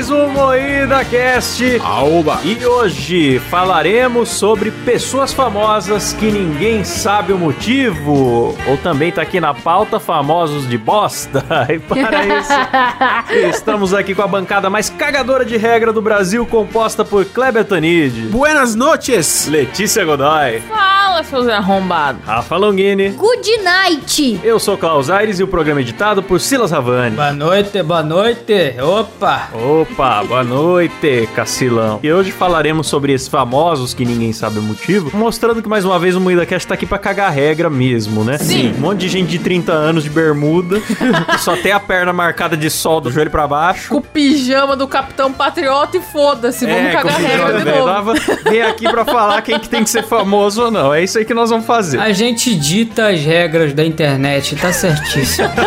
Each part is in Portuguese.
mais um Moída Cast. Aoba! E hoje falaremos sobre pessoas famosas que ninguém sabe o motivo. Ou também tá aqui na pauta famosos de bosta. E para isso, estamos aqui com a bancada mais cagadora de regra do Brasil, composta por Kleber Tanid, Buenas noches! Letícia Godoy, Fala, seus arrombados. Rafa Longini. Good night! Eu sou Klaus Aires e o programa é editado por Silas Havani. Boa noite, boa noite. Opa! Opa, boa noite, Cacilão. E hoje falaremos sobre esses famosos que ninguém sabe o motivo, mostrando que mais uma vez o Moída Cast tá aqui pra cagar regra mesmo, né? Sim. Um monte de gente de 30 anos de bermuda, que só tem a perna marcada de sol do joelho pra baixo. Com o pijama do Capitão Patriota e foda-se, vamos cagar com regra de novo. Tava- Vem aqui pra falar quem que tem que ser famoso ou não. É isso aí que nós vamos fazer. A gente dita as regras da internet, tá certíssimo.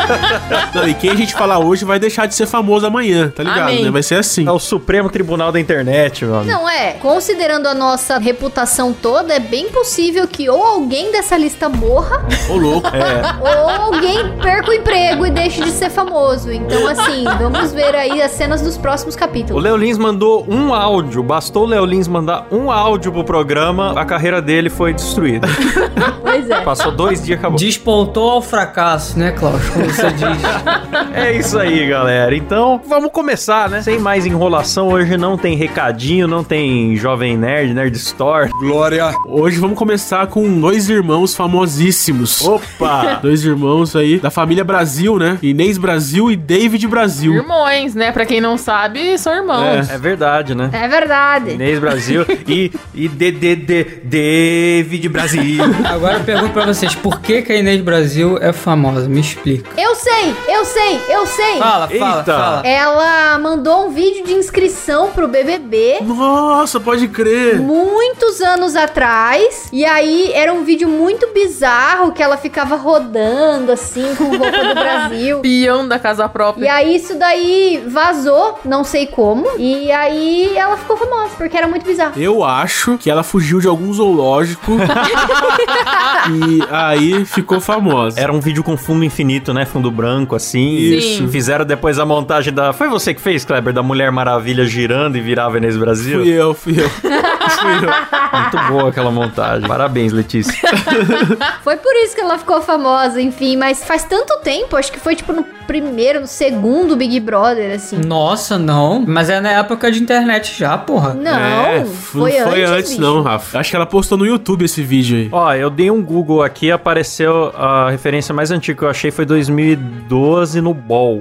Não, e quem a gente falar hoje vai deixar de ser famoso amanhã, tá ligado? Amém. Né? Vai ser assim. É o Supremo Tribunal da Internet, meu amigo. Não é, considerando a nossa reputação toda, é bem possível que ou alguém dessa lista morra, Ô, louco. É. ou alguém perca o emprego e deixe de ser famoso. Então, assim, vamos ver aí as cenas dos próximos O capítulos. Léo Lins mandou um áudio, bastou o Léo Lins mandar um áudio pro programa, a carreira dele foi destruída. Pois é. Passou dois dias, acabou. Despontou ao fracasso, né, Klaus? Como você diz. É isso aí, galera. Então, vamos começar, né? Sem mais enrolação, hoje não tem recadinho, não tem Jovem Nerd, Nerd Store. Glória! Hoje vamos começar com dois irmãos famosíssimos. Opa! Dois irmãos aí da família Brasil, né? Inês Brasil e David Brasil. Irmãos, né? Pra quem não sabe, são irmãos. É verdade, né? É verdade. Inês Brasil e, e DDD David Brasil. Agora eu pergunto pra vocês, por que, que a Inês Brasil é famosa? Me explica. Eu sei, eu sei, eu sei. Fala, fala, Eita. fala. Ela mandou um vídeo de inscrição pro BBB. Nossa, pode crer. muitos anos atrás. E aí era um vídeo muito bizarro que ela ficava rodando assim com roupa do Brasil. Peão da casa E própria. aí isso daí vazou, não sei como. E aí ela ficou famosa, porque era muito bizarro. Eu acho que ela fugiu de algum zoológico e aí ficou famosa. Era um vídeo com fundo infinito, né? Fundo branco, assim. Isso. Fizeram depois a montagem da. Foi você que fez, Kleber? Da Mulher Maravilha girando e virava Inês Brasil? Fui eu, fui eu. Muito boa aquela montagem. Parabéns, Letícia. Foi por isso que ela ficou famosa, enfim. Mas faz tanto tempo, acho que foi tipo no primeiro, no segundo Big Brother, assim. Nossa, não. Mas é na época de internet já, porra. Não, É, foi, não foi antes, bicho. não, Rafa. Acho que ela postou no YouTube esse vídeo aí. Ó, eu dei um Google aqui, apareceu a referência mais antiga que eu achei foi 2012 no Ball.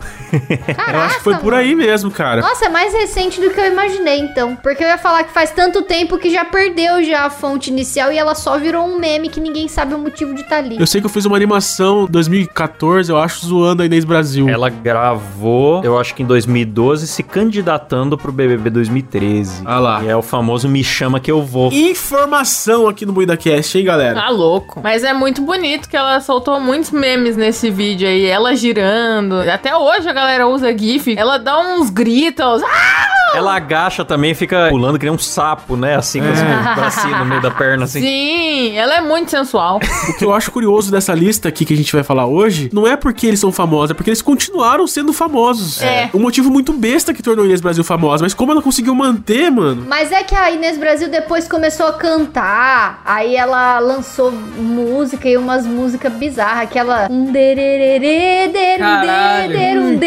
Caraca, Eu acho que foi por mano. aí mesmo, cara. Nossa, é mais recente do que eu imaginei, então. Porque eu ia falar que faz tanto tempo que já perdeu já a fonte inicial e ela só virou um meme que ninguém sabe o motivo de estar ali. Eu sei que eu fiz uma animação em 2014, eu acho, zoando a Inês Brasil. Ela gravou, eu acho que em 2012, se candidatando pro BBB 2013. Ah lá. E é o famoso Me Chama Que Eu Vou. Informação aqui no MoídaCast, hein, galera? Tá louco. Mas é muito bonito que ela soltou muitos memes nesse vídeo aí. Ela girando. Até hoje a galera usa GIF. Ela dá uns gritos. Ah! Ela agacha também e fica pulando que nem um sapo, né? Assim, com os bracinhos no meio da perna, assim. Sim, ela é muito sensual. O que eu acho curioso dessa lista aqui que a gente vai falar hoje, não é porque eles são famosos, é porque eles continuaram sendo famosos. É. Um motivo muito besta que tornou a Inês Brasil famosa, mas como ela conseguiu manter, mano. Mas é que a Inês Brasil depois começou a cantar, aí ela lançou música e umas músicas bizarras, aquela um dererê, derum.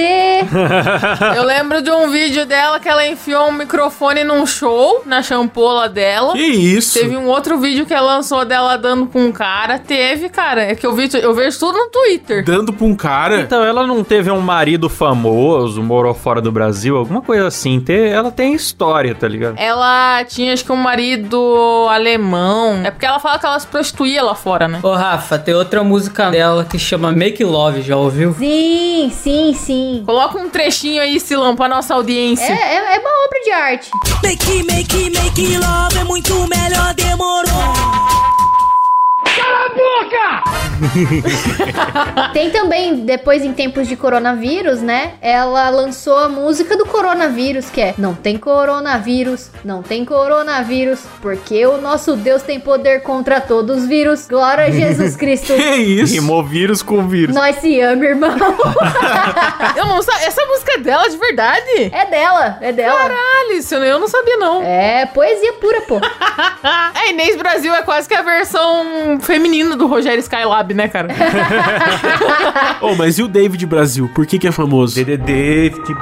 Eu lembro de um vídeo dela que ela enfiou um microfone num show na champola dela. Que isso? Teve um outro vídeo que ela lançou dela dando com um cara. Teve, cara. É que eu, vi, eu vejo tudo no Twitter. Dando pra um cara. Então, ela não teve um marido famoso, morou fora do Brasil, alguma coisa assim. Te- Ela tem história, tá ligado? Ela tinha, acho que, um marido alemão. É porque ela fala que ela se prostituía lá fora, né? Ô, Rafa, tem outra música dela que chama Make Love, já ouviu? Sim, sim, sim. Coloca um trechinho aí, Silão, pra nossa É, audiência. é, é uma obra de arte. Make, make, make love é muito melhor, demorou. Tem também, depois em tempos de coronavírus, né? Ela lançou a música do coronavírus, que é Não tem coronavírus, não tem coronavírus, porque o nosso Deus tem poder contra todos os vírus. Glória a Jesus Cristo. Que isso? Rimou vírus com vírus. Nós se ama, irmão. Eu não sa- Essa música é dela de verdade? É dela, é dela. Caralho, isso eu não sabia, não. É poesia pura, pô. A Inês Brasil é quase que a versão feminina do Rogério Skylab, né, cara? Oh, mas e o David Brasil? Por que que é famoso? De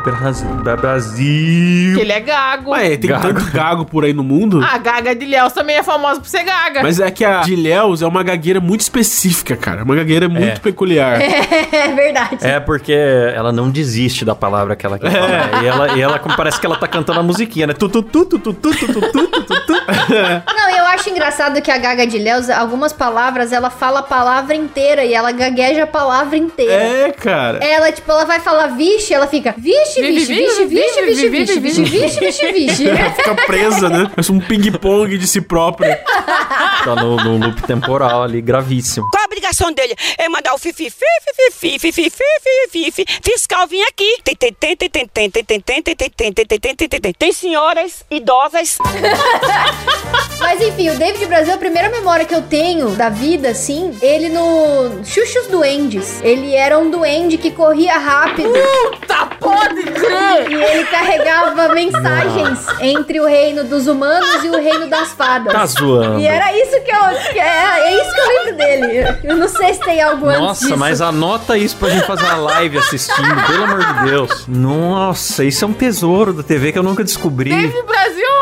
Brasil. Da Brasil. que ele é gago. Ué, tem Gago. tanto gago por aí no mundo. A Gaga de Léus também é famosa por ser gaga. Mas é que a de Léus é uma gagueira muito específica, cara. Uma gagueira muito É. peculiar. É verdade. É porque ela não desiste da palavra que ela quer falar. E ela, e ela parece que ela tá cantando a musiquinha, né? Tu, tu, tu, tu, tu, tu, tu, tu, tu, tu. Não, eu acho engraçado que a Gaga de Léus, algumas palavras, ela fala a palavra inteira e ela gagueja a palavra inteira. É, cara. Ela, tipo, ela vai falar vixe, ela fica vixe, vixe, vixe, vixe, vixe, vixe, vixe, vixe, vixe, vixe. Fica presa, né? Parece um ping-pong de si própria. Tá no, no loop temporal ali, gravíssimo. Qual obrigação dele? É mandar o fifi, fifi, fifi, fifi, fifi, fifi, fiscal vir aqui. Tem, tem, tem, tem, tem, tem, tem, tem, tem, tem, tem, tem, tem, tem, tem, tem, tem, tem. Tem senhoras idosas Mas enfim, o David Brasil, a primeira memória que eu tenho da vida, assim, ele no Xuxos Duendes. Ele era um duende que corria rápido Tá, pode crer! e ele carregava mensagens entre o reino dos humanos e o reino das fadas. Tá zoando. E era isso que eu. Que é, é isso que eu lembro dele. Eu não sei se tem algo antes Nossa, mas anota isso pra gente fazer uma live assistindo, pelo amor de Deus. Nossa, isso é um tesouro da TV que eu nunca descobri. David Brasil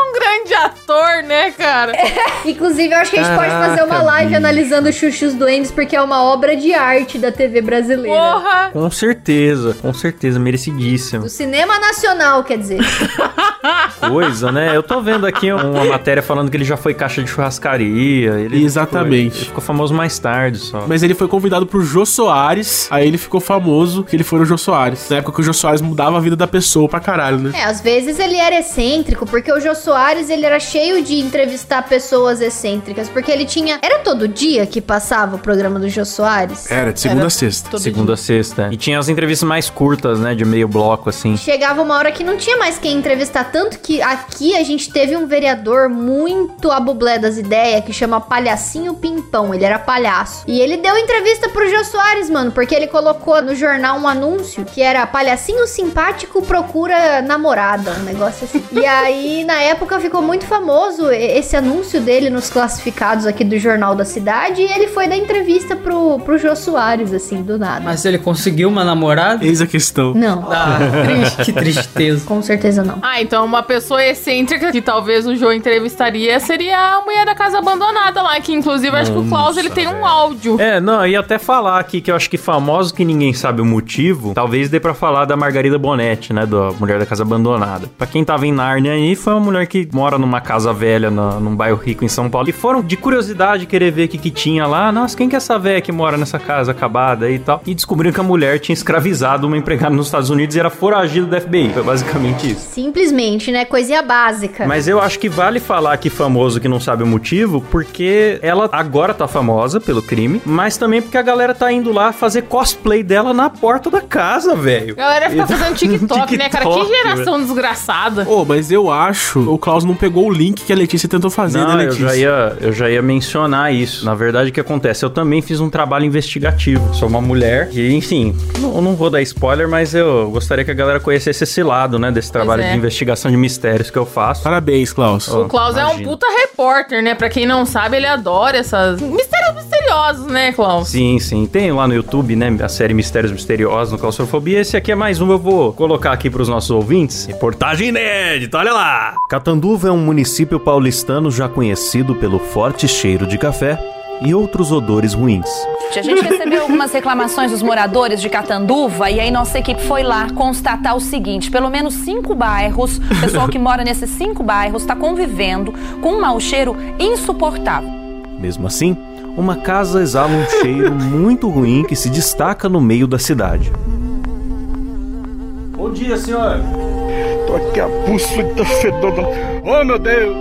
ator, né, cara? Inclusive, eu acho que a gente pode fazer uma Caraca, live bicho. analisando Xuxos Duendes, porque é uma obra de arte da TV brasileira. Porra! Com certeza, com certeza, merecidíssimo. Do cinema nacional, quer dizer. Coisa, né? Eu tô vendo aqui uma matéria falando que ele já foi caixa de churrascaria. Ele Exatamente. Foi, ficou famoso mais tarde só. Mas ele foi convidado pro Jô Soares, aí ele ficou famoso que ele foi no Jô Soares. Na época que o Jô Soares mudava a vida da pessoa pra caralho, né? É, às vezes ele era excêntrico, porque o Jô Soares, ele era cheio de entrevistar pessoas excêntricas, porque ele tinha... Era todo dia que passava o programa do Jô Soares? Era, de segunda Era a sexta. Segunda a sexta. E tinha as entrevistas mais curtas, né? De meio bloco, assim. Chegava uma hora que não tinha mais quem entrevistar, tanto que aqui a gente teve um vereador muito abublé das ideias, que chama Palhacinho Pimpão, ele era palhaço. E ele deu entrevista pro Jô Soares, mano, porque ele colocou no jornal um anúncio que era Palhacinho Simpático procura namorada, um negócio assim. e aí, na época, ficou muito famoso e- esse anúncio dele nos classificados aqui do Jornal da Cidade, e ele foi dar entrevista pro, pro Jô Soares, assim, do nada. Mas ele conseguiu uma namorada? Eis a questão. Não, Ah, triste, que tristeza. com certeza não. Ah, então uma pessoa excêntrica que talvez o João entrevistaria seria a mulher da casa abandonada lá, que inclusive acho que o Klaus ele tem um áudio. É, não, eu ia até falar aqui que eu acho que famoso que ninguém sabe o motivo, talvez dê pra falar da Margarida Bonetti, né, da Mulher da Casa Abandonada. Pra quem tava em Nárnia aí, foi uma mulher que mora numa casa velha, na- num bairro rico em São Paulo, e foram de curiosidade querer ver o que, que tinha lá. Nossa, quem que é essa velha que mora nessa casa acabada aí e tal? E descobriram que a mulher tinha escravizado uma empregada nos Estados Unidos e era foragida do FBI. Foi basicamente isso. Simplesmente, né? Coisinha básica. Mas eu acho que vale falar que famoso que não sabe o motivo, porque ela agora tá famosa pelo crime, mas também porque a galera tá indo lá fazer cosplay dela na porta da casa, velho. A galera fica fazendo TikTok, né, cara? Que TikTok, geração desgraçada. Ô, mas eu acho o Klaus não pegou o link que a Letícia tentou fazer, Não, né, eu Letícia? já, ia, eu já ia mencionar isso. Na verdade, o que acontece? Eu também fiz um trabalho investigativo. Sou uma mulher e, enfim, não, não vou dar spoiler, mas eu gostaria que a galera conhecesse esse lado, né? Desse trabalho é. de investigação de mistérios que eu faço. Parabéns, Klaus. Ó. O Klaus é um imagina. puta repórter, né? Pra quem não sabe, ele adora essas mistérios misteriosos, né, Klaus? Sim, sim. Tem lá no YouTube, né? A série Mistérios Misteriosos no Claustrofobia. Esse aqui é mais um, eu vou colocar aqui pros nossos ouvintes. Reportagem inédita, olha lá! Catanduva é um município paulistano já conhecido pelo forte cheiro de café e outros odores ruins. A gente recebeu algumas reclamações dos moradores de Catanduva e aí nossa equipe foi lá constatar o seguinte: pelo menos cinco bairros, o pessoal que mora nesses cinco bairros está convivendo com um mau cheiro insuportável. Mesmo assim, uma casa exala um cheiro muito ruim que se destaca no meio da cidade. Bom dia, senhor! Tô aqui a buçuda fedona. Oh, meu Deus!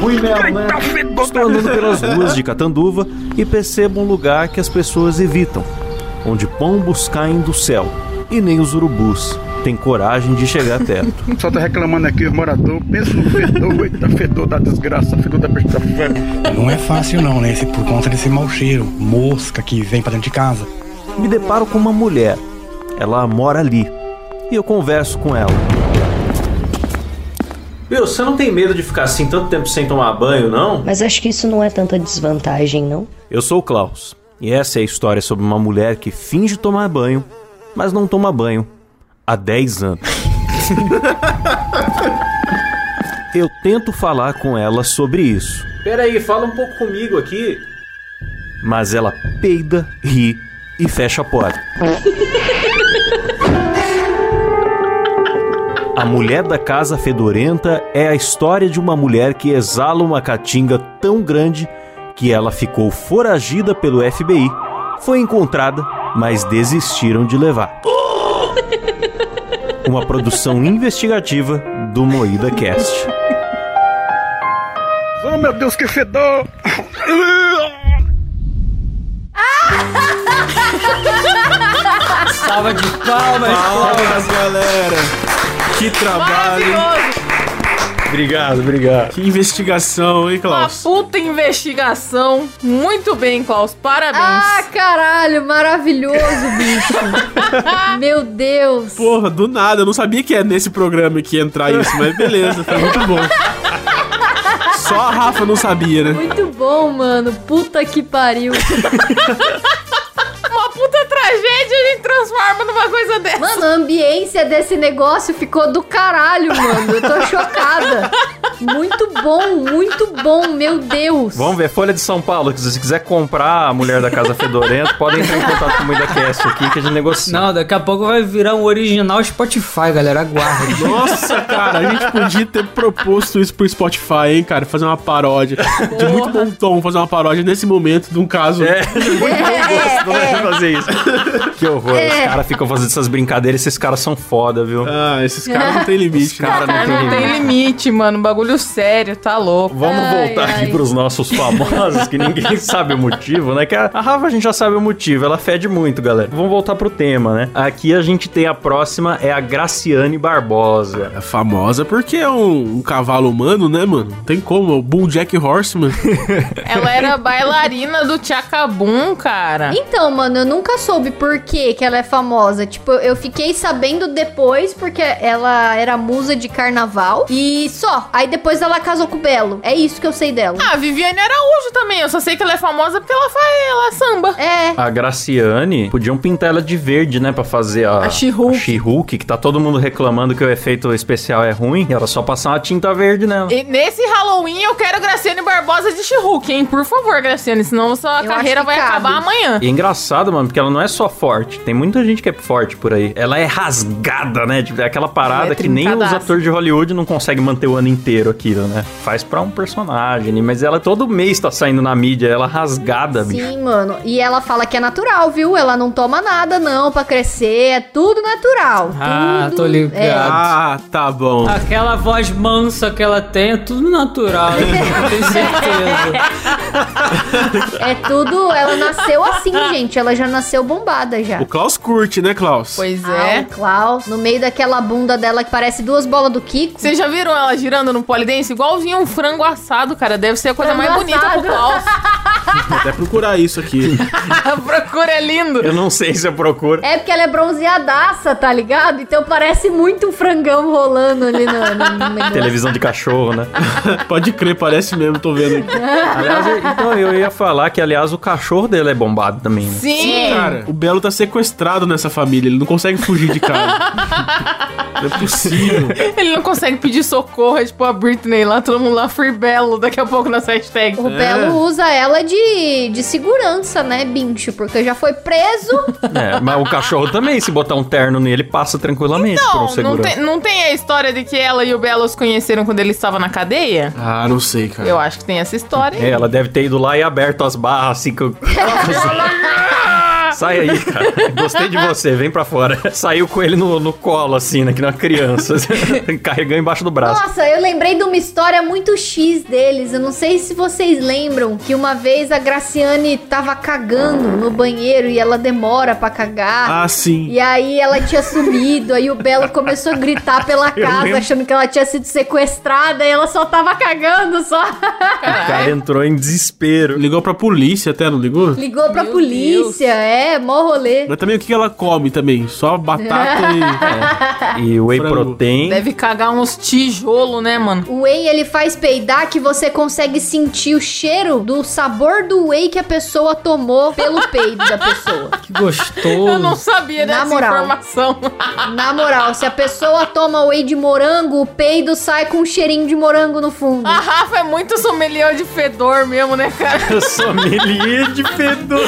Ruim mesmo, né? Estou andando pelas ruas de Catanduva e percebo um lugar que as pessoas evitam, onde pombos caem do céu e nem os urubus têm coragem de chegar perto. Só tô reclamando aqui, os moradores. Pensa no fedor, eita, fedor da desgraça, fedor da besta. Não é fácil não, né? Por conta desse mau cheiro, mosca que vem pra dentro de casa. Me deparo com uma mulher. Ela mora ali. E eu converso com ela. Meu, você não tem medo de ficar assim tanto tempo sem tomar banho, não? Mas acho que isso não é tanta desvantagem, não? Eu sou o Klaus. E essa é a história sobre uma mulher que finge tomar banho, mas não toma banho há 10 anos. Eu tento falar com ela sobre isso. Peraí, fala um pouco comigo aqui. Mas ela peida, ri e fecha a porta. A Mulher da Casa Fedorenta é a história de uma mulher que exala uma caatinga tão grande que ela ficou foragida pelo FBI, foi encontrada, mas desistiram de levar. Uma produção investigativa do Moída Cast. Oh, meu Deus, que fedor! Salva de palmas, Palmas, galera. Que trabalho. Obrigado, obrigado. Que investigação, hein, Uma Klaus? puta investigação. Muito bem, Klaus. Parabéns. Ah, caralho, maravilhoso, bicho. Meu Deus. Porra, do nada. Eu não sabia que é nesse programa que ia entrar isso, mas beleza, foi muito bom. Só a Rafa não sabia, né? Muito bom, mano. Puta que pariu. transforma numa coisa dessa. Mano, a ambiência desse negócio ficou do caralho, mano. Eu tô chocada. Muito bom, muito bom, meu Deus. Vamos ver, Folha de São Paulo, que se você quiser comprar a Mulher da Casa Fedorenta, pode entrar em contato com o Moída Cast aqui que a gente negocia. Não, daqui a pouco vai virar um original Spotify, galera. Aguarde. Nossa, cara, a gente podia ter proposto isso pro Spotify, hein, cara? Fazer uma paródia. De muito bom tom, fazer uma paródia nesse momento de um caso. É, muito bom gosto né, fazer isso. Que horror, os caras ficam fazendo essas brincadeiras, esses caras são foda, viu? Ah, esses caras não tem limite. Os caras não tem não tem limite. limite, mano. Bagulho sério, tá louco. Vamos Ai, voltar ai. aqui pros nossos famosos, que ninguém sabe o motivo, né? Que a, a Rafa a gente já sabe o motivo, ela fede muito, galera. Vamos voltar pro tema, né? Aqui a gente tem a próxima, é a Graciane Barbosa. É famosa porque é um, um cavalo humano, né, mano? Não tem como, é o Bull Jack Horseman. Ela era bailarina do Tchacabum, cara. Então, mano, eu nunca soube por que que ela é famosa. Tipo, eu fiquei sabendo depois porque ela era musa de carnaval e só. Aí depois ela casou com o Belo. É isso que eu sei dela. Ah, a Viviane Araújo também. Eu só sei que ela é famosa porque ela faz ela samba. É. A Graciane, podiam pintar ela de verde, né? Pra fazer a, A She-Hulk. que tá todo mundo reclamando que o efeito especial é ruim. E era só passar uma tinta verde nela. E nesse Halloween eu quero Graciane Barbosa de She-Hulk, hein? Por favor, Graciane, senão sua Eu carreira vai cabe. acabar amanhã. E é engraçado, mano, porque ela não é só forte. Tem muita gente que é forte por aí. Ela é rasgada, né? Tipo, é aquela parada é que nem os atores de Hollywood não conseguem manter o ano inteiro aquilo, né? Faz pra um personagem, mas ela todo mês tá saindo na mídia, ela rasgada, bicho. Sim, mano. E ela fala que é natural, viu? Ela não toma nada, não, pra crescer. É tudo natural. Ah, tudo, tô ligado. É. Ah, tá bom. Aquela voz mansa que ela tem é tudo natural, eu tenho certeza. É tudo. Ela nasceu assim, gente. Ela já nasceu bombada já. O Klaus curte, né, Klaus? Pois Ah, é. o Klaus, no meio daquela bunda dela que parece duas bolas do Kiko. Vocês já viram ela girando no polidense? Igualzinho um frango assado, cara. Deve ser a coisa Frango mais bonita pro assado. Klaus. Vou até procurar isso aqui. A procura é lindo. Eu não sei se eu procuro. É porque ela é bronzeadaça, tá ligado? Então parece muito um frangão rolando ali no, no, no negócio. Televisão de cachorro, né? Pode crer, parece mesmo, tô vendo aqui. aliás, eu- então eu ia falar que, aliás, o cachorro dele é bombado também, né? Sim. Cara, o Belo tá sequestrado nessa família, ele não consegue fugir de casa. Não é possível. Ele não consegue pedir socorro, é tipo a Britney lá, todo mundo lá, Free Belo, daqui a pouco na hashtag. O Belo usa ela de, de segurança, né, bicho? Porque já foi preso. É, mas o cachorro também, se botar um terno nele, passa tranquilamente por um Não, não segurança. tem, não tem a história de que ela e o Belo se conheceram quando ele estava na cadeia? Ah, não sei, cara. Eu acho que tem essa história. É, ela deve ter ido lá e aberto as barras, assim, que eu... Sai aí, cara. Gostei de você, vem pra fora. Saiu com ele no, no colo, assim, né? Que nem uma criança. Carregando embaixo do braço. Nossa, eu lembrei de uma história muito X deles. Eu não sei se vocês lembram que uma vez a Graciane tava cagando no banheiro e ela demora pra cagar. Ah, sim. E aí ela tinha sumido, aí o Belo começou a gritar pela casa, achando que ela tinha sido sequestrada e ela só tava cagando só. O cara entrou em desespero. Ligou pra polícia até, não ligou? Ligou pra Meu polícia, é, mó rolê. Mas também o que ela come também? Só batata e... E whey Frango. protein. Deve cagar uns tijolo, né, mano? O whey, ele faz peidar que você consegue sentir o cheiro do sabor do whey que a pessoa tomou pelo peido da pessoa. Que gostoso. Eu não sabia Na dessa moral. informação. Na moral, se a pessoa toma whey de morango, o peido sai com um cheirinho de morango no fundo. A Rafa é muito sommelier de fedor mesmo, né, cara? Eu sommelier de fedor.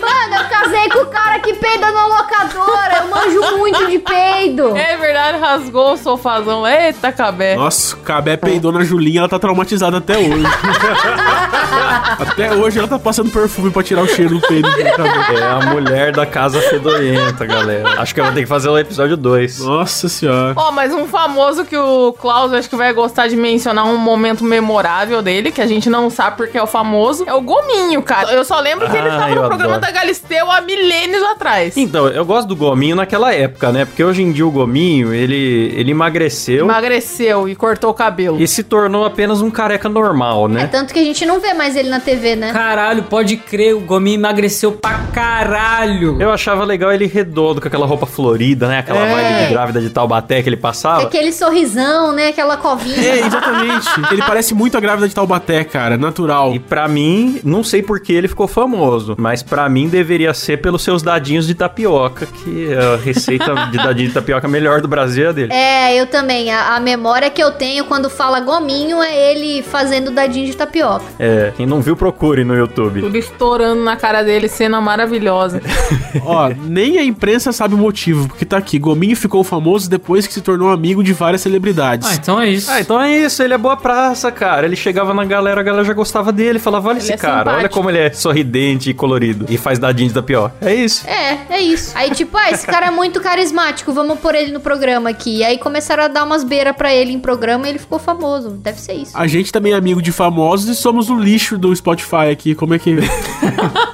Mano, eu casei com o cara que peida na locadora. Eu manjo muito de peido. É verdade, rasgou o sofazão. Eita, cabé. Nossa, Cabé peidou na Julinha, ela tá traumatizada até hoje. até hoje ela tá passando perfume pra tirar o cheiro do peido. É a mulher da casa fedorenta, galera. Acho que eu vou ter que fazer o episódio 2. Nossa senhora. Ó, mas um famoso que o Klaus acho que vai gostar de mencionar um momento memorável dele, que a gente não sabe porque é o famoso, é o Gominho, cara. Eu só lembro que ele Ah, tava no programa adoro. da Galisteu há milênios atrás. Então, eu gosto do Gominho naquela época, né? Porque hoje em dia o Gominho, ele, ele emagreceu Emagreceu e cortou o cabelo. e se tornou apenas um careca normal, É né? tanto que a gente não vê mais ele na TV, né? Caralho, pode crer, o Gominho emagreceu pra caralho. Eu achava legal ele redondo, com aquela roupa florida, né? Aquela É. vibe de grávida de Taubaté que ele passava. Aquele sorrisão, né? Aquela covinha. É, exatamente. Ele parece muito a grávida de Taubaté, cara. Natural. E pra mim, não sei por que ele ficou famoso, mas pra mim deveria ser pelos seus dadinhos de tapioca, que a receita de dadinho de tapioca melhor do Brasil é a dele. É, eu também. A, a memória que eu tenho quando fala gominho é ele fazendo dadinho de tapioca. É, quem não viu, procure no YouTube. Tudo estourando na cara dele, cena maravilhosa. Ó, nem a imprensa sabe o motivo, porque tá aqui. Gominho ficou famoso depois que se tornou amigo de várias celebridades. Ah, então é isso. Ah, então é isso, ele é boa praça, cara. Ele chegava na galera, a galera já gostava dele, falava, olha esse é cara, olha simpático. como ele é sorridente e colorido. E faz dadinho de tapioca. É isso. É, é isso. Aí, tipo, ah, esse cara é muito carismático, vamos pôr ele no programa aqui. E aí começaram a dar umas beiras pra ele em programa e ele ficou famoso. Deve ser isso. A gente também é amigo de famosos e somos o lixo do Spotify aqui. Como é que.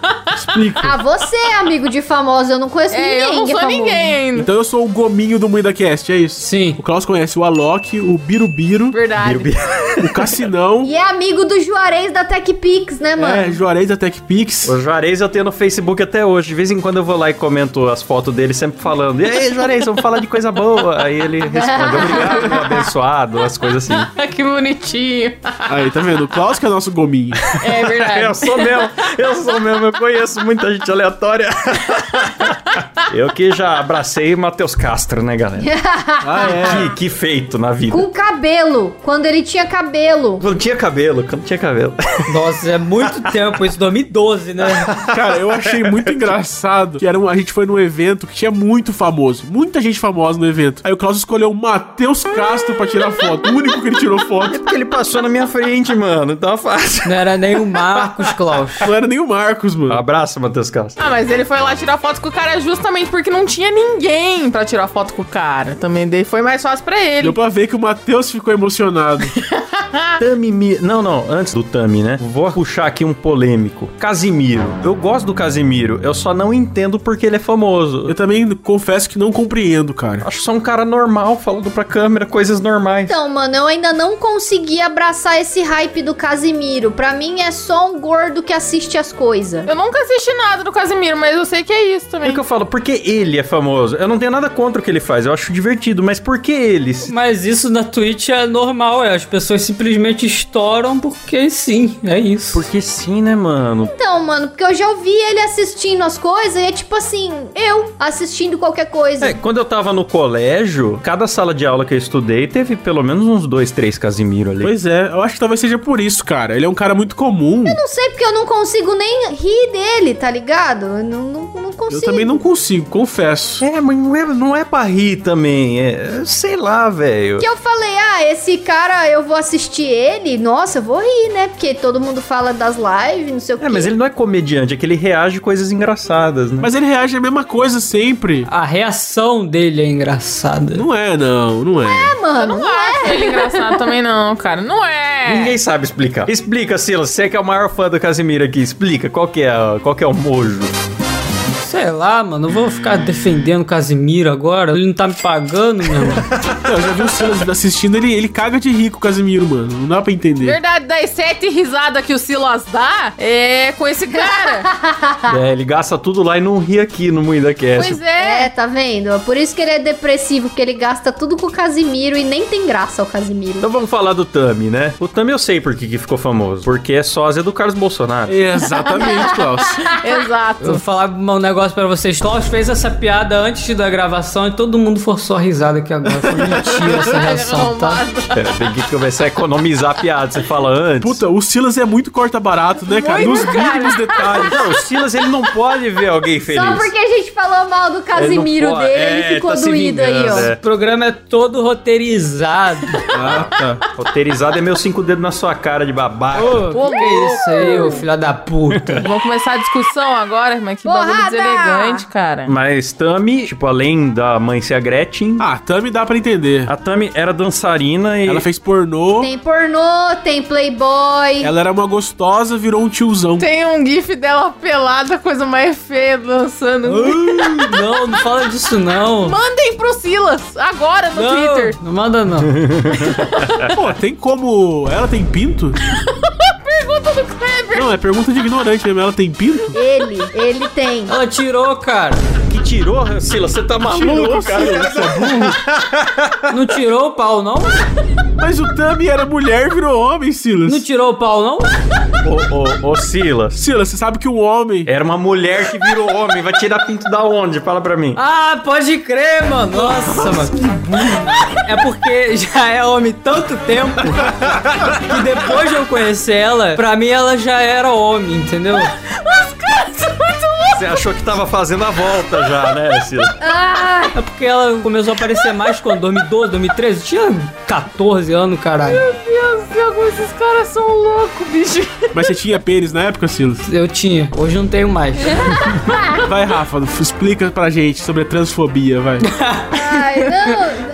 Explica. Ah, você é amigo de famoso, eu não conheço É, ninguém eu não é sou famoso. ninguém ainda. Então eu sou o gominho do MuidaCast, é isso? Sim. O Klaus conhece o Alok, o Birubiru, Verdade. o Cassinão, E é amigo do Juarez da TechPix, né, mano? é, Juarez da TechPix. O Juarez eu tenho no Facebook até hoje. De vez em quando eu vou lá e comento as fotos dele, sempre falando: E aí, Juarez, vamos falar de coisa boa. Aí ele responde: Obrigado, meu abençoado, as coisas assim. que bonitinho. Aí, tá vendo? O Klaus que é nosso gominho. É verdade. Eu sou mesmo, eu sou mesmo, eu conheço muita gente aleatória. Eu que já abracei Matheus Castro, né, galera? Ah, é. Que, que feito na vida. Com cabelo, quando ele tinha cabelo. Quando tinha cabelo, quando tinha cabelo. Nossa, é muito tempo, isso 2012, né? Cara, eu achei muito engraçado que era um, a gente foi num evento que tinha muito famoso, muita gente famosa no evento. Aí o Klaus escolheu o Matheus Castro pra tirar foto, o único que ele tirou foto. Porque ele passou na minha frente, mano. Então fácil. Não era nem o Marcos Klaus. Não era nem o Marcos, mano. Abraço, Matheus Castro. Ah, mas ele foi lá tirar foto com o cara justamente porque não tinha ninguém pra tirar foto com o cara. Também daí foi mais fácil pra ele. Deu pra ver que o Matheus ficou emocionado. Tami Mi... Não, não, antes do Tami, né? Vou puxar aqui um polêmico. Casimiro. Eu gosto do Casimiro, eu só não entendo porque ele é famoso. Eu também confesso que não compreendo, cara. Acho só um cara normal, falando pra câmera coisas normais. Então, mano, eu ainda não consegui abraçar esse hype do Casimiro. Pra mim é só um gordo que assiste as coisas. Eu nunca assisti nada do Casimiro, mas eu sei que é isso É também. o que eu falo, porque ele é famoso. Eu não tenho nada contra o que ele faz, eu acho divertido, mas por que eles? Mas isso na Twitch é normal, é. As pessoas simplesmente estouram porque sim, é isso. Porque sim, né, mano? Então, mano, porque eu já ouvi ele assistindo as coisas e é tipo assim, eu assistindo qualquer coisa. É, quando eu tava no colégio, cada sala de aula que eu estudei teve pelo menos uns dois, três Casimiro ali. Pois é, eu acho que talvez seja por isso, cara. Ele é um cara muito comum. Eu não sei porque eu não consigo nem rir dele, tá ligado? Eu não, não, não consigo. Eu também não consigo, confesso. É, mas não é, não é pra rir também. É, sei lá, velho. Que eu falei, ah, esse cara, eu vou assistir ele, nossa, eu vou rir, né? Porque todo mundo fala das lives, não sei o quê. É, mas ele não é comediante, é que ele reage a coisas engraçadas, né? Mas ele reage a mesma coisa sempre. A reação dele é engraçada. Não é, não, não é. É, mano, Eu não não é. acho ele engraçado também, não, cara. Não é. Ninguém sabe explicar. Explica, Silas, você que é o maior fã do Casimiro aqui, explica qual que é, qual que é o mojo. Sei lá, mano. Eu vou ficar defendendo o Casimiro agora. Ele não tá me pagando, meu irmão. Eu já vi o Silas assistindo, ele, ele caga de rico, Casimiro, mano. Não dá pra entender. Verdade, das sete risadas que o Silas dá é com esse cara. é, ele gasta tudo lá e não ri aqui no Moída Cast. pois é. É, tá vendo? Por isso que ele é depressivo, porque ele gasta tudo com o Casimiro e nem tem graça o Casimiro. Então vamos falar do Tami, né? O Tami eu sei por que, que ficou famoso. Porque é sósia do Carlos Bolsonaro. Exatamente, Klaus. Exato. Eu vou falar um negócio pra vocês. Klaus fez essa piada antes da gravação e todo mundo forçou a risada aqui agora. Foi mentira essa reação, tá? É, tem que começar a economizar a piada. Você fala antes. Puta, o Silas é muito corta barato, né, cara? Muito, Nos cara. mínimos detalhes. Não, o Silas ele não pode ver alguém feliz. Só porque a gente falou mal do Casimiro pode- dele, é, ele ficou tá doído aí, ó. é. O programa é todo roteirizado. Ah, tá. Roteirizado é meus cinco dedos na sua cara de babaca. Ô, que que é isso aí, ô filha da puta? Vamos começar a discussão agora, mas que bagulho Porrada! deselegante, cara. Mas Tami, tipo, além da mãe ser a Gretchen, Ah, Tami dá pra entender. a Tami era dançarina e. Ela fez pornô, Tem pornô, tem playboy. ela era uma gostosa, virou um tiozão. Tem um gif dela pelada, a coisa mais feia, dançando. Não, não fala disso não. Mandem pro Silas, agora no Não, Twitter. não manda não. Pô, tem como... Ela tem pinto? Pergunta do Kleber. Não, é pergunta de ignorante mesmo. Ela tem pinto? Ele, ele tem. Ela tirou, cara. Que tirou, Silas? Você tá maluco, Tirou, cara? Você é burro. Não tirou o pau, não? Mas o Tami era mulher e virou homem, Silas. Não tirou o pau, não? Ô, ô, ô, Silas. Silas, você sabe que um homem... Era uma mulher que virou homem. Vai tirar pinto da onde? Fala pra mim. Ah, pode crer, mano. Nossa, mano. que burro. É porque já é homem tanto tempo que depois de eu conhecer ela, pra mim ela já era homem, entendeu? Você achou que tava fazendo a volta já, né, Silas? É porque ela começou a aparecer mais quando 2012, 2013. Tinha 14 anos, caralho. Meu Deus do céu, esses caras são loucos, bicho. Mas você tinha pênis na época, Silas? Eu tinha, hoje não tenho mais. Vai, Rafa, explica pra gente sobre a transfobia, vai. Ai, não,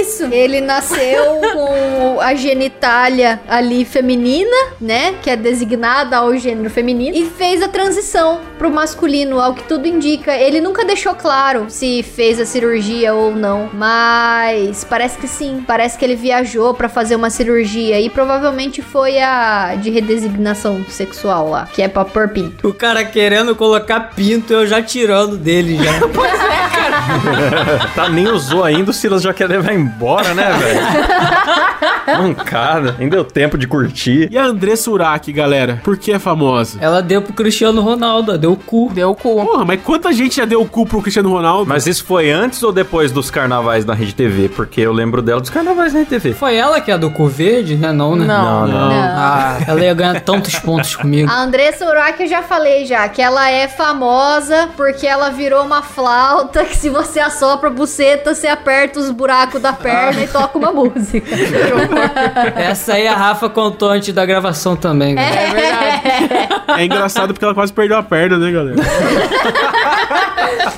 isso. Ele nasceu com a genitália ali feminina, né? Que é designada ao gênero feminino. E fez a transição pro masculino, ao que tudo indica. Ele nunca deixou claro se fez a cirurgia ou não. Mas parece que sim. Parece que ele viajou pra fazer uma cirurgia. E provavelmente foi a de redesignação sexual lá, que é pra pôr pinto. O cara querendo colocar pinto, eu já tirando dele já. Tá, nem usou ainda, o Silas já quer levar embora, né, velho? Mancada. Nem deu tempo de curtir. E a Andressa Urach, galera? Por que é famosa? Ela deu pro Cristiano Ronaldo, deu o cu. Deu o cu. Porra, mas quanta gente já deu o cu pro Cristiano Ronaldo? Mas isso foi antes ou depois dos carnavais na Rede TV? Porque eu lembro dela dos carnavais na Rede TV. Foi ela que é a do cu verde, né? Não, né? Não. não. Ah, ela ia ganhar tantos pontos comigo. A Andressa Urach eu já falei já, que ela é famosa porque ela virou uma flauta que se você assopra a buceta, você aperta os buracos da perna e toca uma música. Essa aí a Rafa contou antes da gravação também. galera. É verdade. É engraçado porque ela quase perdeu a perna, né, galera?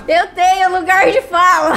Eu tenho lugar de fala.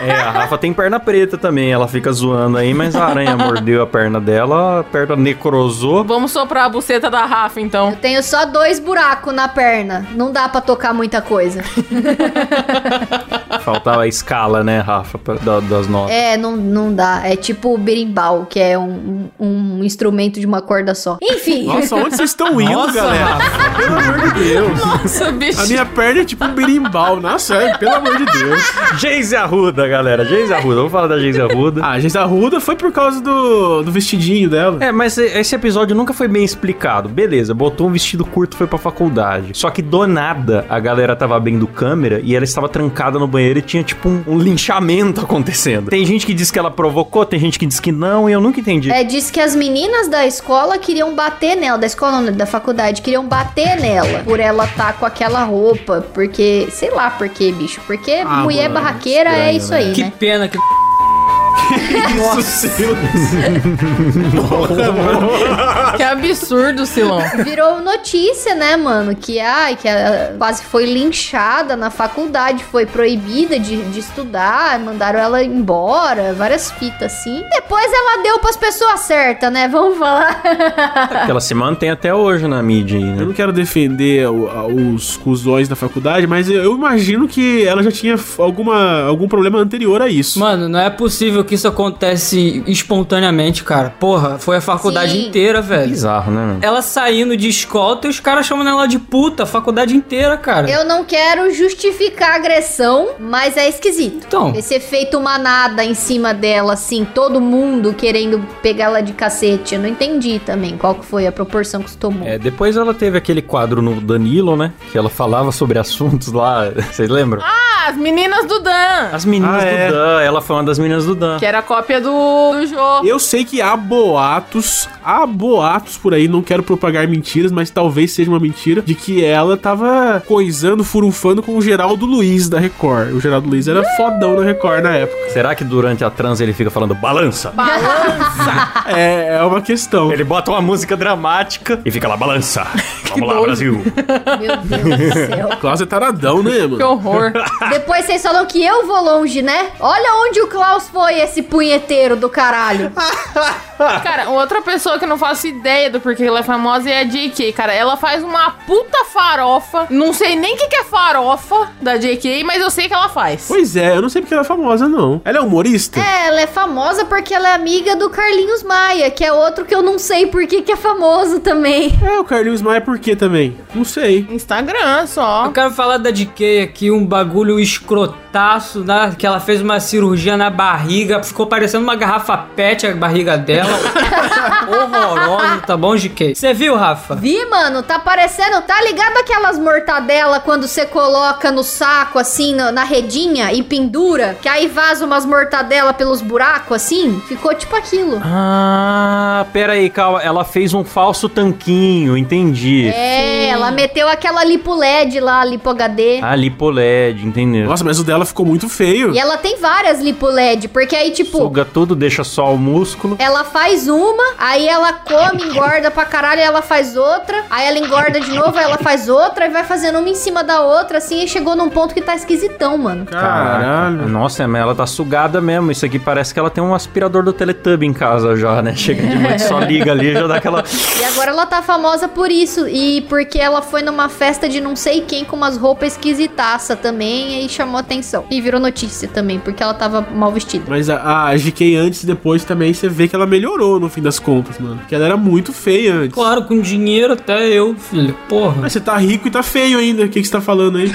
É, a Rafa tem perna preta também. Ela fica zoando aí, mas a aranha mordeu a perna dela, a perna necrosou. Vamos soprar a buceta da Rafa, então. Eu tenho só dois buracos na perna. Não dá pra tocar muita coisa. Faltava a escala, né, Rafa, pra- da- das notas. É, não, não dá. É tipo o berimbau, que é um, um instrumento de uma corda só. Enfim. Nossa, onde vocês estão indo, Nossa, galera? Pelo amor de Deus. Nossa, bicho. A minha perna é tipo um berimbau. Nossa, é, pelo amor de Deus. Geise Arruda, galera. Geise Arruda. Vamos falar da Geise Arruda. Ah, a Geisa Ruda foi por causa do, do vestidinho dela. É, mas esse episódio nunca foi bem explicado. Beleza, botou um vestido curto e foi pra faculdade. Só que do nada a galera tava abrindo câmera e ela estava trancada no banheiro banheiro e tinha tipo um, um linchamento acontecendo. Tem gente que diz que ela provocou, tem gente que diz que não, e eu nunca entendi. É, diz que as meninas da escola queriam bater nela, da escola não, da faculdade, queriam bater nela por ela tá com aquela roupa, porque, sei lá por quê, bicho, porque Ah, mulher mano, barraqueira é estranho, isso né? aí, Que né? pena que. Isso, Silas. Porra, mano. Que absurdo, Silão. Virou notícia, né, mano? Que, ai, que ela quase foi linchada na faculdade, foi proibida de, de estudar, mandaram ela embora, várias fitas assim. Depois ela deu pras pessoas certas, né? Vamos falar. Porque ela se mantém até hoje na mídia aí, Eu né? não quero defender o- a- os cuzões da faculdade, mas eu, eu imagino que ela já tinha alguma, algum problema anterior a isso. Mano, não é possível que isso acontece espontaneamente, cara. Porra, foi a faculdade Sim. inteira, velho. Bizarro, né? mano? Ela saindo de escolta e os caras chamando ela de puta, a faculdade inteira, cara. Eu não quero justificar a agressão, mas é esquisito. Então. Esse efeito manada em cima dela, assim, todo mundo querendo pegá-la de cacete. Eu não entendi também qual que foi a proporção que isso tomou. É, depois ela teve aquele quadro no Danilo, né? Que ela falava sobre assuntos lá. Vocês lembram? Ah, as meninas do Dan. As meninas Ah, é. do Dan. Ela foi uma das meninas do Dan. Que era cópia do, do jogo. Eu sei que há boatos, há boatos por aí, não quero propagar mentiras, mas talvez seja uma mentira, de que ela tava coisando, furunfando com o Geraldo Luiz da Record. O Geraldo Luiz era fodão na Record na época. Será que durante a trans ele fica falando balança? Balança. É, é uma questão. Ele bota uma música dramática e fica lá, balança. Vamos lá. Brasil. Meu Deus do céu. Klaus é taradão, né, que mano? horror. Depois vocês falam que eu vou longe, né? Olha onde o Klaus foi, esse punheteiro do caralho. Cara, outra pessoa que eu não faço ideia do porquê ela é famosa é a JK, cara. Ela faz uma puta farofa. Não sei nem o que, que é farofa da JK, mas eu sei que ela faz. Pois é, eu não sei porque ela é famosa, não. Ela é humorista? É, ela é famosa porque ela é amiga do Carlinhos Maia, que é outro que eu não sei por que que é famoso também. É, o Carlinhos Maia por quê também? Não sei. Instagram só. Eu quero falar da DK aqui, um bagulho escrotaço, né? Que ela fez uma cirurgia na barriga, ficou parecendo uma garrafa pet a barriga dela. Horrorosa, tá bom, DK? Você viu, Rafa? Vi, mano, tá parecendo, tá ligado aquelas mortadela quando você coloca no saco, assim, na, na redinha e pendura, que aí vaza umas mortadela pelos buracos, assim? Ficou tipo aquilo. Ah, pera aí, calma. Ela fez um falso tanquinho, entendi. É, ela meteu aquela lipo LED lá, lipo HD. Ah, lipoled, entendeu? Nossa, mas o dela ficou muito feio. E ela tem várias lipo LED, porque aí, tipo, Suga tudo, deixa só o músculo. Ela faz uma, aí ela come, engorda pra caralho, aí ela faz outra, aí ela engorda de novo, aí ela faz outra, e vai fazendo uma em cima da outra, assim, e chegou num ponto que tá esquisitão, mano. Caralho. Nossa, mas ela tá sugada mesmo. Isso aqui parece que ela tem um aspirador do Teletubby em casa já, né? Chega de noite, só liga ali, já dá aquela... E agora ela tá famosa por isso, e porque ela foi numa festa de não sei quem com umas roupas esquisitaça também, e aí chamou atenção. E virou notícia também, porque ela tava mal vestida. Mas a, a GK antes e depois também você vê que ela melhorou no fim das contas, mano. Porque ela era muito feia antes. Claro, com dinheiro até eu, filho. Porra. Mas você tá rico e tá feio ainda. O que, que você tá falando aí?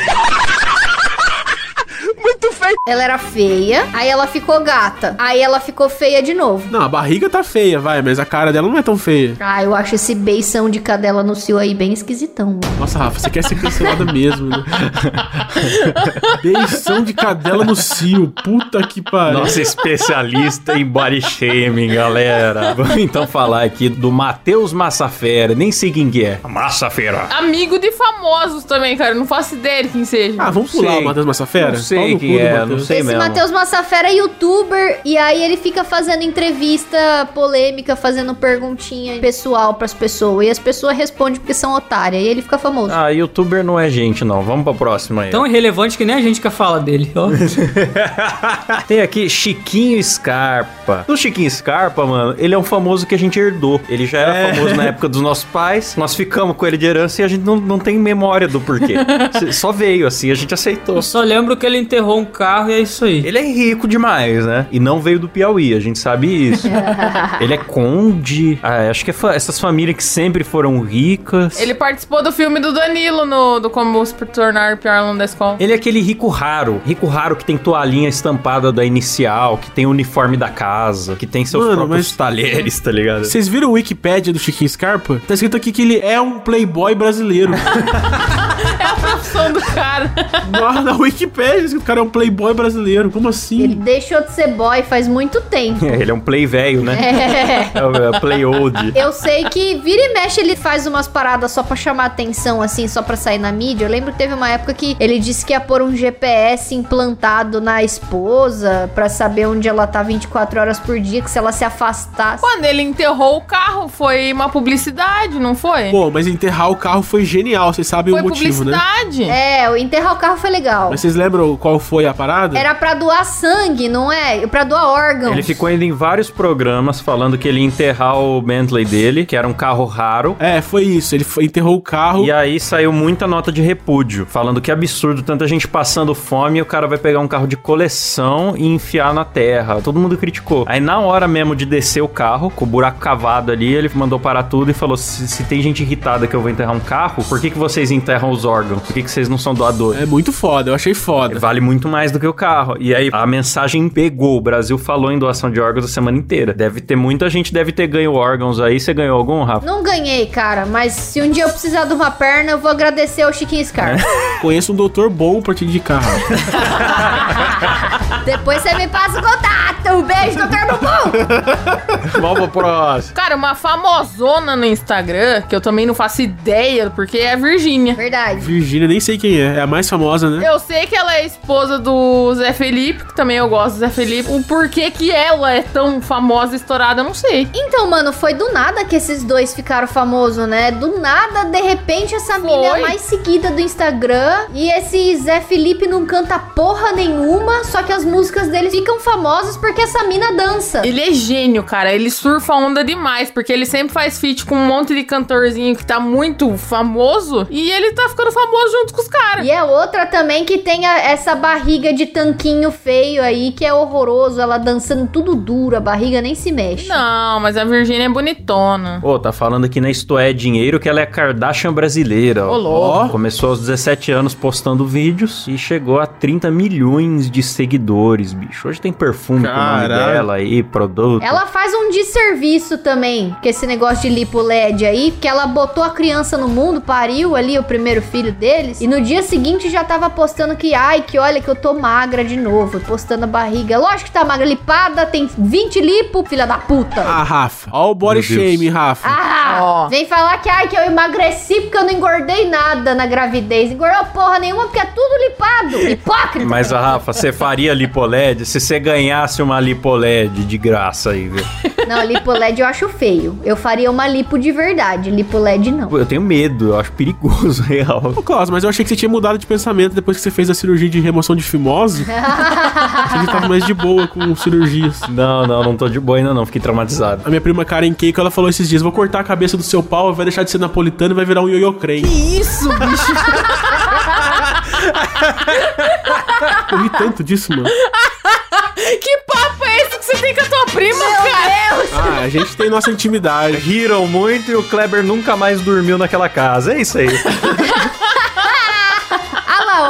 Ela era feia, aí ela ficou gata, aí ela ficou feia de novo. Não, a barriga tá feia, vai, mas a cara dela não é tão feia. Ah, eu acho esse beição de cadela no cio aí bem esquisitão, mano. Nossa, Rafa, você quer ser cancelada mesmo, né? Beição de cadela no cio. Puta que pariu. Nossa especialista em body shaming, galera. Vamos então falar aqui do Matheus Massafera. Nem sei quem que é. Massafera. Amigo de famosos também, cara. eu Não faço ideia de quem seja. Ah, vamos pular Sei. o Matheus Massafera? Não sei Pau no quem é, Não sei Esse mesmo. Matheus Massafera é youtuber e aí ele fica fazendo entrevista polêmica, fazendo perguntinha pessoal pras pessoas. E as pessoas respondem porque são otárias. E ele fica famoso. Ah, youtuber não é gente, não. Vamos pra próxima aí. Tão irrelevante que nem a gente quer falar dele, ó. Tem aqui Chiquinho Scarpa. O Chiquinho Scarpa, mano, ele é um famoso que a gente herdou. Ele já era É. famoso na época dos nossos pais. Nós ficamos com ele de herança e a gente não, não tem memória do porquê. Só veio assim, a gente aceitou. Eu só lembro que ele enterrou um carro e é isso aí. Ele é rico demais, né? E não veio do Piauí, a gente sabe isso. ele é conde. Ah, acho que é fa- essas famílias que sempre foram ricas. Ele participou do filme do Danilo, no, do Como se tornar pior aluno da escola. Ele é aquele rico raro. Rico raro que tem toalhinha estampada da inicial, que tem o uniforme da casa, que tem seus Mano, próprios mas- talheres, tá ligado? Vocês viram o Wikipedia do Chiquinho Scarpa? Tá escrito aqui que ele é um playboy brasileiro. É a evolução do cara. Na, na Wikipédia, esse cara é um playboy brasileiro. Como assim? Ele deixou de ser boy faz muito tempo. Ele é um play velho, né? É. É o é o play old. Eu sei que vira e mexe ele faz umas paradas só pra chamar atenção, assim, só pra sair na mídia. Eu lembro que teve uma época que ele disse que ia pôr um GPS implantado na esposa pra saber onde ela tá 24 horas por dia, que se ela se afastasse. Quando ele enterrou o carro, foi uma publicidade, não foi? Pô, mas enterrar o carro foi genial. Vocês sabem foi o motivo, né? Publicidade. É, o enterrar o carro foi legal. Mas vocês lembram qual foi a parada? Era pra doar sangue, não é? Pra doar órgãos. Ele ficou indo em vários programas falando que ele ia enterrar o Bentley dele, que era um carro raro. É, foi isso. Ele foi- enterrou o carro. E aí saiu muita nota de repúdio, falando que absurdo, tanta gente passando fome e o cara vai pegar um carro de coleção e enfiar na terra. Todo mundo criticou. Aí na hora mesmo de descer o carro, com o buraco cavado ali, ele mandou parar tudo e falou: se, se tem gente irritada que eu vou enterrar um carro, por que, que vocês enterram os órgãos? Por que, que vocês não são doadores? É muito foda, eu achei foda. Vale muito mais do que o carro. E aí a mensagem pegou. O Brasil falou em doação de órgãos a semana inteira. Deve ter muita gente, deve ter ganho órgãos aí. Você ganhou algum, Rafa? Não ganhei, cara, mas se um dia eu precisar de uma perna, eu vou agradecer ao Chiquinho Scar. Conheço um doutor bom pra te indicar, Rafa. Depois você me passa o contato. Um beijo, doutor Bumbum. Vamos pro próximo. Cara, uma famosona no Instagram, que eu também não faço ideia, porque é a Virgínia. Verdade. Virgínia, nem sei quem é. É a mais famosa, né? Eu sei que ela é esposa do Zé Felipe, que também eu gosto do Zé Felipe. O porquê que ela é tão famosa e estourada, eu não sei. Então, mano, foi do nada que esses dois ficaram famosos, né? Do nada, de repente, essa mina é a Foi. mais seguida do Instagram. E esse Zé Felipe não canta porra nenhuma, só que as músicas dele ficam famosas porque essa mina dança. Ele é gênio, cara. Ele surfa a onda demais, porque ele sempre faz feat com um monte de cantorzinho que tá muito famoso. E ele tá ficando famoso junto com os caras. E é outra também que tem a- essa barriga de tanquinho feio aí, que é horroroso. Ela dançando tudo duro, a barriga nem se mexe. Não, mas a Virgínia é bonitona. Ô, tá falando aqui na Isto é Dinheiro que ela é a Kardashian brasileira. Ô, louco. Ó, Começou aos 17 anos postando vídeos e chegou a 30 milhões de seguidores, bicho. Hoje tem perfume com o nome Caralho. dela aí, produto. Ela faz um desserviço também, com esse negócio de lipo LED aí, porque ela botou a criança no mundo, pariu ali o primeiro filho deles, e no dia seguinte já tava postando que, ai, que olha que eu tô magra de novo, postando a barriga. Lógico que tá magra, lipada, tem 20 lipo, filha da puta. Ah, Rafa. Ó o body Meu Deus. shame, Rafa. Ah, Ó. vem falar que, ai, que eu emagreci porque eu não engordei nada na gravidez. Engordou porra nenhuma porque é tudo lipado. Hipócrita. Mas, a Rafa, você faria lipoled se você ganhasse uma lipoled de graça aí, viu? Não, lipo LED eu acho feio. Eu faria uma lipo de verdade, lipo LED não. Eu tenho medo, eu acho perigoso, real. Ô, Klaus, mas eu achei que você tinha mudado de pensamento depois que você fez a cirurgia de remoção de fimose. você tava mais de boa com cirurgias. Não, não, não tô de boa ainda não, fiquei traumatizado. A minha prima Karen Keiko, ela falou esses dias, vou cortar a cabeça do seu pau, vai deixar de ser napolitano e vai virar um ioiô creme. Isso, bicho. Eu ri tanto disso, mano. que papo é esse que você tem com a tua prima, cara? Ah, a gente tem nossa intimidade. Riram muito e o Kleber nunca mais dormiu naquela casa. É isso aí.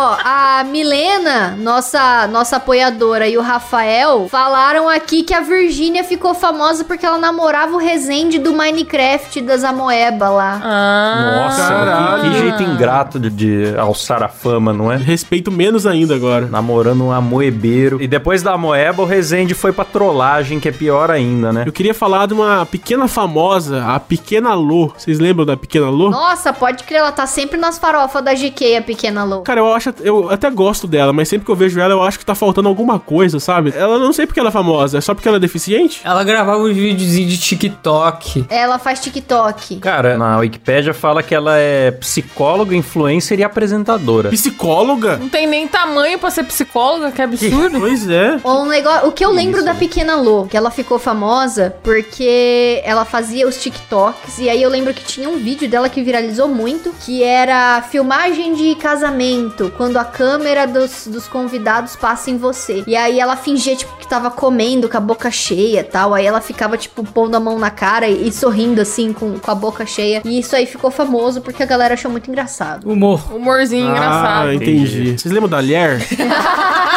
Ah ó, a Milena, nossa, nossa apoiadora, e o Rafael falaram aqui que a Virgínia ficou famosa porque ela namorava o Resende do Minecraft das Amoeba lá. Ah, Nossa, Caralho. que jeito ingrato de, de alçar a fama, não é? Respeito menos ainda agora. Namorando um amoebeiro. E depois da amoeba, o Rezende foi pra trollagem, que é pior ainda, né? Eu queria falar de uma pequena famosa, a Pequena Lô. Vocês lembram da Pequena Lô? Nossa, pode crer, ela tá sempre nas farofas da GK, a pequena Lou. Cara, eu acho, eu até gosto dela, mas sempre que eu vejo ela, eu acho que tá faltando alguma coisa, sabe? Ela não sei porque ela é famosa, é só porque ela é deficiente? Ela gravava uns videozinhos de TikTok. Ela faz TikTok. Cara, na Wikipédia fala que ela é psicóloga, influencer e apresentadora. Psicóloga? não tem nem tamanho pra ser psicóloga, que absurdo. Pois é. Um negócio, o que eu lembro da Pequena Lô, que ela ficou famosa porque ela fazia os TikToks e aí eu lembro que tinha um vídeo dela que viralizou muito, que era filmagem de casamento, quando a câmera dos, dos convidados passa em você. E aí ela fingia tipo que tava comendo com a boca cheia, tal. Aí ela ficava tipo pondo a mão na cara e, e sorrindo assim com, com a boca cheia. E isso aí ficou famoso porque a galera achou muito engraçado. Humor. Humorzinho engraçado. Ah, entendi. Vocês lembram da Lier?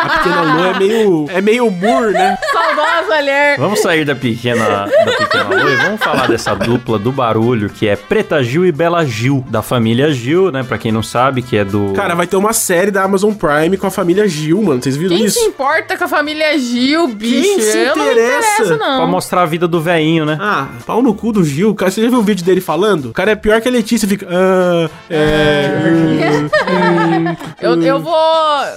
a Pequena Lô é meio, é meio humor, né? duas mulheres. Vamos sair da pequena, da pequena Lua e vamos falar dessa dupla do barulho que é Preta Gil e Bela Gil, da família Gil, né? Pra quem não sabe, que é do. Cara, vai ter uma série da Amazon Prime com a família Gil, mano. Vocês viram Quem isso? se importa com a família Gil, bicho? Quem se Eu não interessa? interesso, Pra não. mostrar a vida do velhinho, né? Ah, pau no cu do Gil. Cara, você já viu o vídeo dele falando? O cara é pior que a Letícia, fica. Ah, é. Eu, eu vou.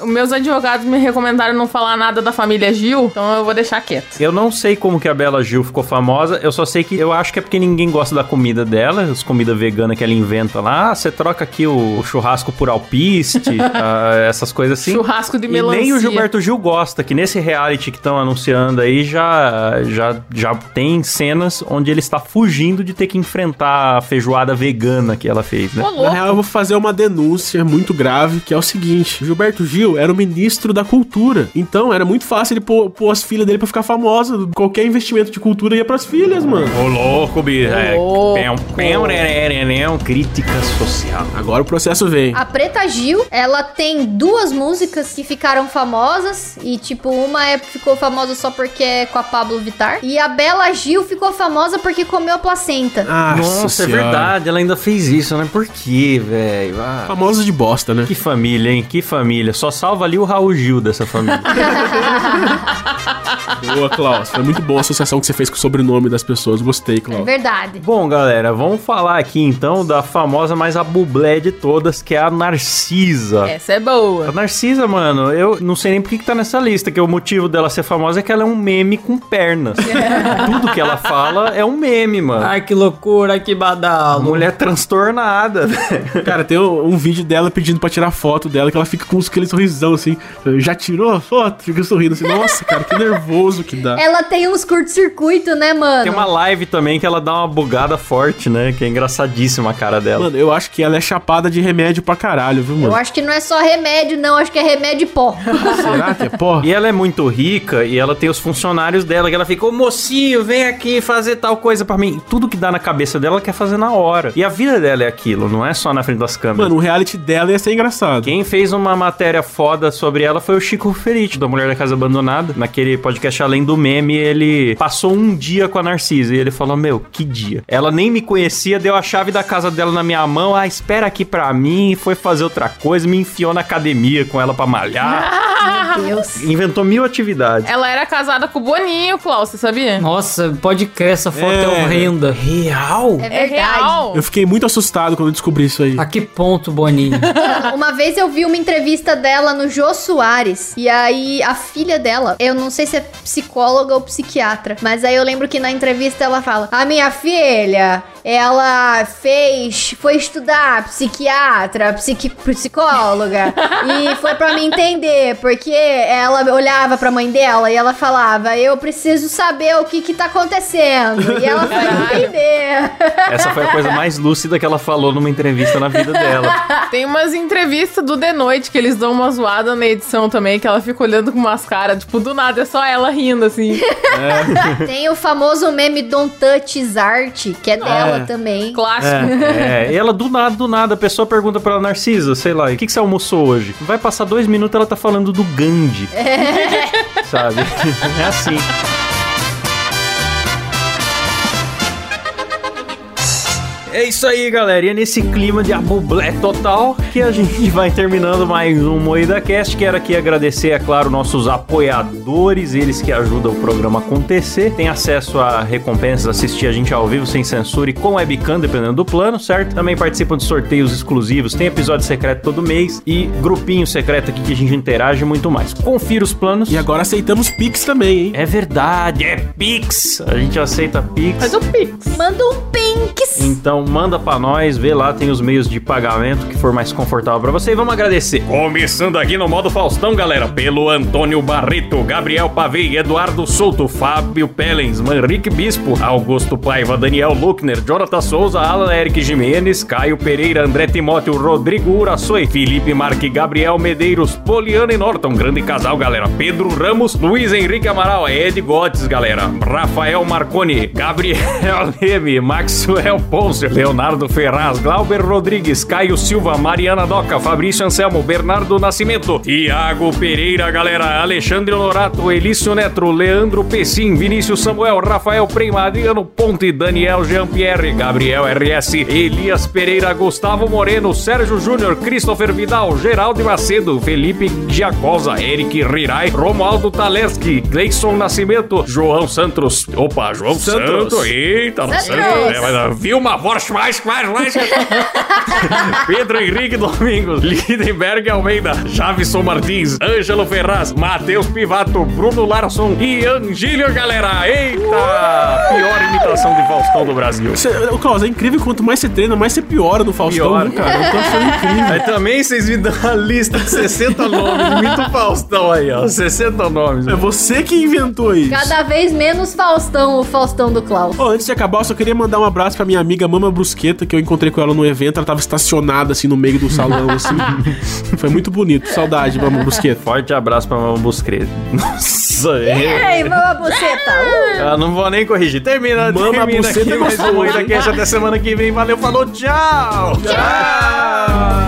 Meus advogados me recomendaram não falar nada da família Gil, então eu vou deixar quieto. Eu não sei como que a Bela Gil ficou famosa, eu só sei que eu acho que é porque ninguém gosta da comida dela, as comidas veganas que ela inventa lá. Ah, você troca aqui o, o churrasco por alpiste, ah, essas coisas assim. Churrasco de E melancia. nem o Gilberto Gil gosta, que nesse reality que estão anunciando aí já, já, já tem cenas onde ele está fugindo de ter que enfrentar a feijoada vegana que ela fez, né? Ô, Na real, eu vou fazer uma denúncia muito grave, que é o seguinte: Gilberto Gil era o ministro da cultura. Então era muito fácil ele pôr, pôr as filhas dele pra ficar famosa. Qualquer investimento de cultura ia pras filhas, mano. Ô louco, bicho. É, pão, pão, rererereão, crítica social. Agora o processo vem. A Preta Gil, ela tem duas músicas que ficaram famosas. E, tipo, uma é, ficou famosa só porque é com a Pablo Vittar. E a Bela Gil ficou famosa porque comeu a placenta. Nossa, Nossa, é Senhora. verdade, ela ainda fez isso, né? Por quê, velho? Ah, Famosos de bosta, né? que família, hein? Que família. Só salva ali o Raul Gil dessa família. Boa, Klaus. Foi muito boa a associação que você fez com o sobrenome das pessoas. Gostei, É Klaus. verdade. Bom, galera, vamos falar aqui então da famosa mais a bublé de todas, que é a Narcisa. Essa é boa. A Narcisa, mano, eu não sei nem por que que tá nessa lista, que o motivo dela ser famosa é que ela é um meme com pernas. Tudo que ela fala é um meme, mano. Ai, que loucura, que badalo. mulher transtornada. Cara, tem um, um vídeo dela pedindo pra tirar foto dela, que ela fica com aquele sorrisão assim. Já tirou a foto? Fica sorrindo assim. Nossa, cara, que nervoso que dá. Ela tem uns curto-circuito, né, mano? Tem uma live também que ela dá uma bugada forte, né? Que é engraçadíssima a cara dela. Mano, eu acho que ela é chapada de remédio pra caralho, viu, Eu mano? acho que não é só remédio, não. Acho que é remédio pó. Será que é porra? E ela é muito rica e ela tem os funcionários dela, que ela fica, ô mocinho, vem aqui fazer tal coisa pra mim. Tudo que dá na cabeça dela, ela quer fazer na hora. E a vida dela é aquilo, não é só na frente das câmeras. Mano, o reality dela ia ser engraçado. Quem fez uma matéria foda sobre ela foi o Chico Ferite, da Mulher da Casa Abandonada. Naquele podcast Além do Meme, ele passou um dia com a Narcisa e ele falou: Meu, que dia. Ela nem me conhecia, deu a chave da casa dela na minha mão. Ah, espera aqui pra mim. Foi fazer outra coisa, me enfiou na academia com ela pra malhar. Meu Deus. Inventou mil atividades. Ela era casada com o Boninho, Klaus, você sabia? Nossa, pode crer, essa foto é, É. horrenda. Real? É É real. Eu fiquei muito assustado quando eu descobri isso aí. A que ponto, Boninho? Uma vez eu vi uma entrevista dela no Jô Soares. E aí a filha dela, eu não sei se é psicóloga ou psiquiatra, mas aí eu lembro que na entrevista ela fala: A minha filha, ela fez, foi estudar psiquiatra, psiqui, psicóloga. e foi pra me entender, porque ela olhava pra mãe dela e ela falava: Eu preciso saber o que que tá acontecendo. E ela foi entender. Essa foi a coisa mais lúcida que ela falou numa entrevista na vida dela. Tem umas entrevistas do The Noite que eles dão uma zoada na edição também, que ela fica olhando com umas caras, tipo, do nada, é só ela rindo, assim. Tem o famoso meme Don't Touch His Art, que é dela É. também. Clássico. É, e ela do nada, do nada, a pessoa pergunta pra ela, Narcisa, sei lá, o que, que você almoçou hoje? Vai passar dois minutos ela tá falando do Gandhi. Sabe? É assim. É isso aí, galera. E é nesse clima de abublé total que a gente vai terminando mais um Moída Cast. Quero aqui agradecer, é claro, nossos apoiadores, eles que ajudam o programa a acontecer. Tem acesso a recompensas, assistir a gente ao vivo sem censura e com webcam, dependendo do plano, certo? Também participam de sorteios exclusivos, tem episódio secreto todo mês e grupinho secreto aqui que a gente interage e muito mais. Confira os planos. E agora aceitamos Pix também, hein? É verdade, é Pix. A gente aceita Pix. Faz o Pix. Manda um pinks. Então manda pra nós, vê lá, tem os meios de pagamento que for mais confortável pra você e vamos agradecer. Começando aqui no modo Faustão, galera, pelo Antônio Barreto, Gabriel Pavei, Eduardo Souto, Fábio Pellens, Manrique Bispo, Augusto Paiva, Daniel Luckner, Jonathan Souza, Alan Eric Jimenez, Caio Pereira, André Timóteo, Rodrigo Uraçoi, Felipe Marque, Gabriel Medeiros, Poliana e Norton, grande casal, galera, Pedro Ramos, Luiz Henrique Amaral, Ed Gotes, galera, Rafael Marconi, Gabriel Leme, Maxwell Pôncio, Leonardo Ferraz, Glauber Rodrigues, Caio Silva, Mariana Doca, Fabrício Anselmo, Bernardo Nascimento, Tiago Pereira, galera, Alexandre Honorato, Elício Neto, Leandro Pessim, Vinícius Samuel, Rafael Prema, Adriano Ponte, Daniel Jean-Pierre, Gabriel RS, Elias Pereira, Gustavo Moreno, Sérgio Júnior, Christopher Vidal, Geraldo Macedo, Felipe Giacosa, Eric Rirai, Romualdo Taleski, Gleison Nascimento, João Santos. Opa, João Santos. Santos. Eita, Santos. Santos. É, mas, Vilma mais, mais, mais. Pedro Henrique Domingos, Lindenberg Almeida, Javison Martins, Ângelo Ferraz, Matheus Pivato, Bruno Larson e Angílio, galera. Eita! Pior imitação de Faustão do Brasil. Cê, Klaus, é incrível quanto mais você treina, mais você piora no Faustão, Piora. né, cara? Eu tô achando incrível. Aí também vocês me dão uma lista de 60 nomes. Imita o Faustão aí, ó. 60 nomes. É você que inventou isso. Cada vez menos Faustão, o Faustão do Klaus. Ô, antes de acabar, eu só queria mandar um abraço pra minha amiga Mama Brusqueta, que eu encontrei com ela no evento. Ela tava estacionada, assim, no meio do salão, assim. Foi muito bonito. Saudade, Mama Brusqueta. Forte abraço pra Mamãe Buscreta. Nossa, é. Ei, mama! Uh! Eu não vou nem corrigir. Termina, Mama termina buceta aqui Moída hein? Cash. Até semana que vem. Valeu, falou, tchau! Tchau!